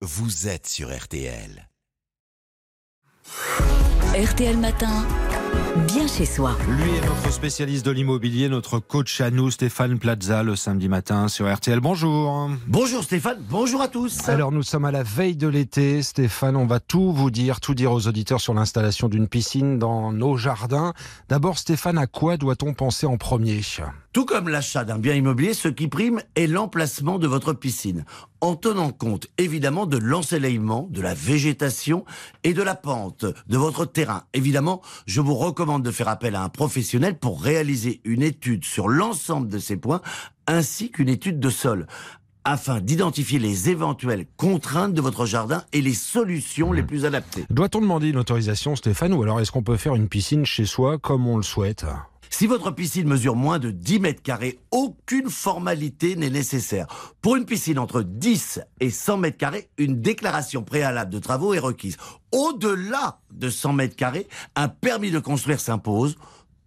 vous êtes sur RTL. RTL Matin, bien chez soi. Lui est notre spécialiste de l'immobilier, notre coach à nous, Stéphane Plaza, le samedi matin sur RTL. Bonjour. Bonjour Stéphane, bonjour à tous. Alors nous sommes à la veille de l'été. Stéphane, on va tout vous dire, tout dire aux auditeurs sur l'installation d'une piscine dans nos jardins. D'abord Stéphane, à quoi doit-on penser en premier? Tout comme l'achat d'un bien immobilier, ce qui prime est l'emplacement de votre piscine, en tenant compte évidemment de l'ensoleillement, de la végétation et de la pente de votre terrain. Évidemment, je vous recommande de faire appel à un professionnel pour réaliser une étude sur l'ensemble de ces points, ainsi qu'une étude de sol afin d'identifier les éventuelles contraintes de votre jardin et les solutions les plus adaptées. Doit-on demander une autorisation Stéphane ou alors est-ce qu'on peut faire une piscine chez soi comme on le souhaite? Si votre piscine mesure moins de 10 mètres carrés, aucune formalité n'est nécessaire. Pour une piscine entre 10 et 100 mètres carrés, une déclaration préalable de travaux est requise. Au-delà de 100 mètres carrés, un permis de construire s'impose.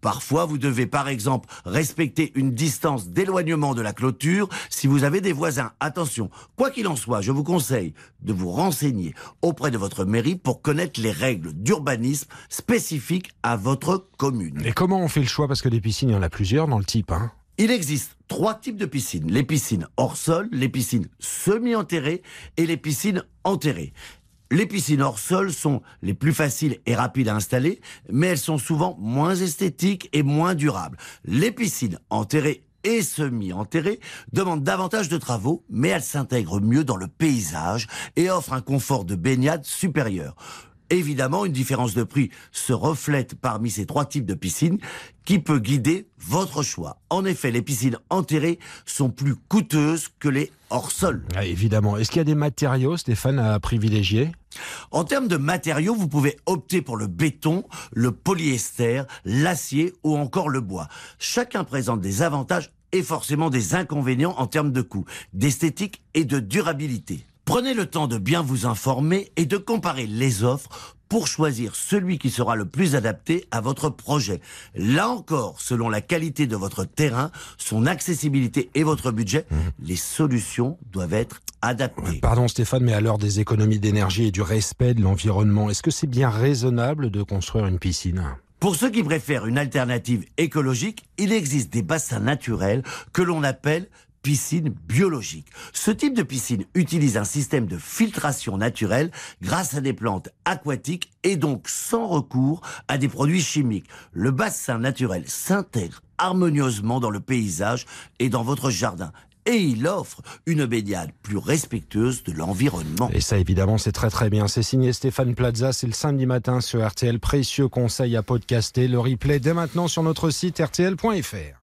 Parfois, vous devez par exemple respecter une distance d'éloignement de la clôture si vous avez des voisins. Attention, quoi qu'il en soit, je vous conseille de vous renseigner auprès de votre mairie pour connaître les règles d'urbanisme spécifiques à votre commune. Et comment on fait le choix? Parce que des piscines, il y en a plusieurs dans le type. Hein Il existe trois types de piscines. Les piscines hors sol, les piscines semi-enterrées et les piscines enterrées. Les piscines hors sol sont les plus faciles et rapides à installer, mais elles sont souvent moins esthétiques et moins durables. Les piscines enterrées et semi-enterrées demandent davantage de travaux, mais elles s'intègrent mieux dans le paysage et offrent un confort de baignade supérieur. Évidemment, une différence de prix se reflète parmi ces trois types de piscines qui peut guider votre choix. En effet, les piscines enterrées sont plus coûteuses que les hors sol. Ah, Évidemment. Est-ce qu'il y a des matériaux, Stéphane, à privilégier? En termes de matériaux, vous pouvez opter pour le béton, le polyester, l'acier ou encore le bois. Chacun présente des avantages et forcément des inconvénients en termes de coût, d'esthétique et de durabilité. Prenez le temps de bien vous informer et de comparer les offres pour choisir celui qui sera le plus adapté à votre projet. Là encore, selon la qualité de votre terrain, son accessibilité et votre budget, les solutions doivent être adaptées. Pardon Stéphane, mais à l'heure des économies d'énergie et du respect de l'environnement, est-ce que c'est bien raisonnable de construire une piscine? Pour ceux qui préfèrent une alternative écologique, il existe des bassins naturels que l'on appelle piscine biologique. Ce type de piscine utilise un système de filtration naturelle grâce à des plantes aquatiques et donc sans recours à des produits chimiques. Le bassin naturel s'intègre harmonieusement dans le paysage et dans votre jardin. Et il offre une baignade plus respectueuse de l'environnement. Et ça, évidemment, c'est très très bien. C'est signé Stéphane Plaza. C'est le samedi matin sur RTL. Précieux conseil à podcaster. Le replay dès maintenant sur notre site rtl.fr.